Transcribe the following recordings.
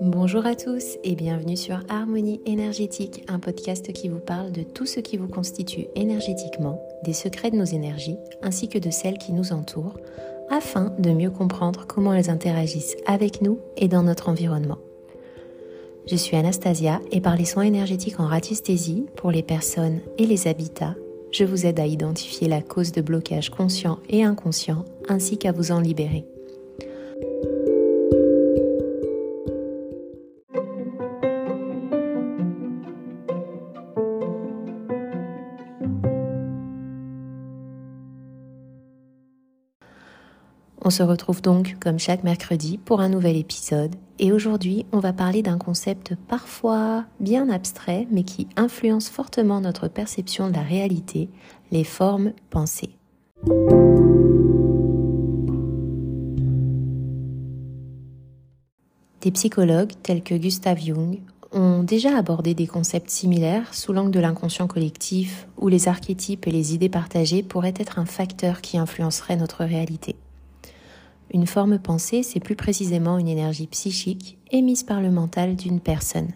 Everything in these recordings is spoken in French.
Bonjour à tous et bienvenue sur Harmonie énergétique, un podcast qui vous parle de tout ce qui vous constitue énergétiquement, des secrets de nos énergies ainsi que de celles qui nous entourent, afin de mieux comprendre comment elles interagissent avec nous et dans notre environnement. Je suis Anastasia et par les soins énergétiques en ratisthésie pour les personnes et les habitats, je vous aide à identifier la cause de blocage conscient et inconscient ainsi qu'à vous en libérer. On se retrouve donc comme chaque mercredi pour un nouvel épisode et aujourd'hui on va parler d'un concept parfois bien abstrait mais qui influence fortement notre perception de la réalité, les formes pensées. Des psychologues tels que Gustav Jung ont déjà abordé des concepts similaires sous l'angle de l'inconscient collectif où les archétypes et les idées partagées pourraient être un facteur qui influencerait notre réalité. Une forme pensée, c'est plus précisément une énergie psychique émise par le mental d'une personne.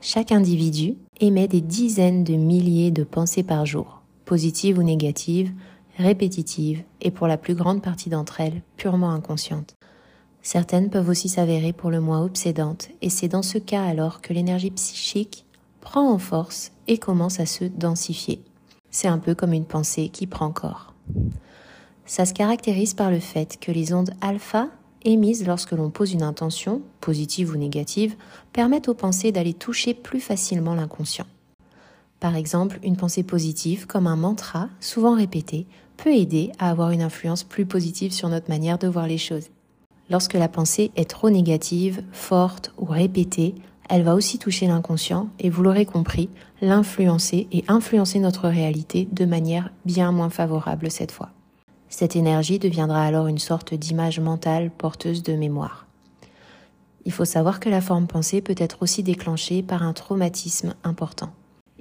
Chaque individu émet des dizaines de milliers de pensées par jour, positives ou négatives, répétitives et pour la plus grande partie d'entre elles purement inconscientes. Certaines peuvent aussi s'avérer pour le moins obsédantes et c'est dans ce cas alors que l'énergie psychique prend en force et commence à se densifier. C'est un peu comme une pensée qui prend corps. Ça se caractérise par le fait que les ondes alpha émises lorsque l'on pose une intention, positive ou négative, permettent aux pensées d'aller toucher plus facilement l'inconscient. Par exemple, une pensée positive, comme un mantra, souvent répété, peut aider à avoir une influence plus positive sur notre manière de voir les choses. Lorsque la pensée est trop négative, forte ou répétée, elle va aussi toucher l'inconscient et vous l'aurez compris, l'influencer et influencer notre réalité de manière bien moins favorable cette fois. Cette énergie deviendra alors une sorte d'image mentale porteuse de mémoire. Il faut savoir que la forme pensée peut être aussi déclenchée par un traumatisme important.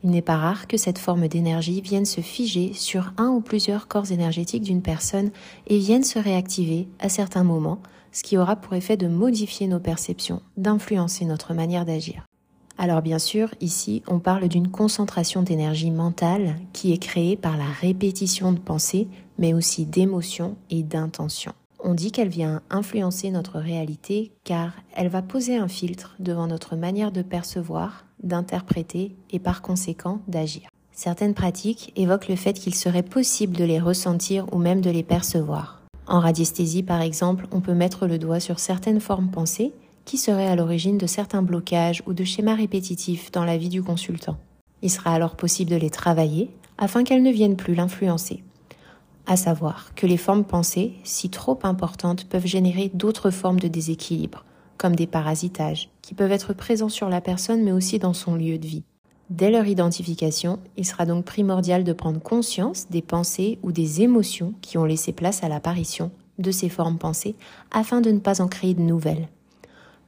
Il n'est pas rare que cette forme d'énergie vienne se figer sur un ou plusieurs corps énergétiques d'une personne et vienne se réactiver à certains moments, ce qui aura pour effet de modifier nos perceptions, d'influencer notre manière d'agir. Alors bien sûr, ici, on parle d'une concentration d'énergie mentale qui est créée par la répétition de pensées, mais aussi d'émotions et d'intentions. On dit qu'elle vient influencer notre réalité car elle va poser un filtre devant notre manière de percevoir, d'interpréter et par conséquent d'agir. Certaines pratiques évoquent le fait qu'il serait possible de les ressentir ou même de les percevoir. En radiesthésie par exemple, on peut mettre le doigt sur certaines formes pensées qui serait à l'origine de certains blocages ou de schémas répétitifs dans la vie du consultant. Il sera alors possible de les travailler afin qu'elles ne viennent plus l'influencer. À savoir que les formes pensées, si trop importantes, peuvent générer d'autres formes de déséquilibre, comme des parasitages, qui peuvent être présents sur la personne mais aussi dans son lieu de vie. Dès leur identification, il sera donc primordial de prendre conscience des pensées ou des émotions qui ont laissé place à l'apparition de ces formes pensées afin de ne pas en créer de nouvelles.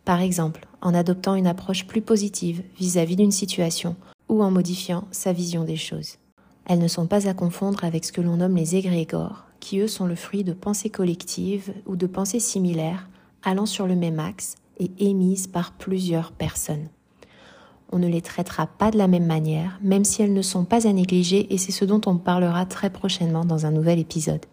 Par exemple, en adoptant une approche plus positive vis-à-vis d'une situation ou en modifiant sa vision des choses. Elles ne sont pas à confondre avec ce que l'on nomme les égrégores, qui eux sont le fruit de pensées collectives ou de pensées similaires allant sur le même axe et émises par plusieurs personnes. On ne les traitera pas de la même manière, même si elles ne sont pas à négliger et c'est ce dont on parlera très prochainement dans un nouvel épisode.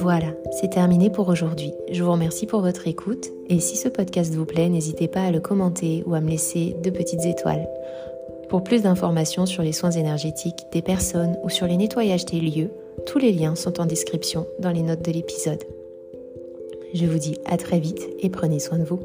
Voilà, c'est terminé pour aujourd'hui. Je vous remercie pour votre écoute et si ce podcast vous plaît, n'hésitez pas à le commenter ou à me laisser de petites étoiles. Pour plus d'informations sur les soins énergétiques des personnes ou sur les nettoyages des lieux, tous les liens sont en description dans les notes de l'épisode. Je vous dis à très vite et prenez soin de vous.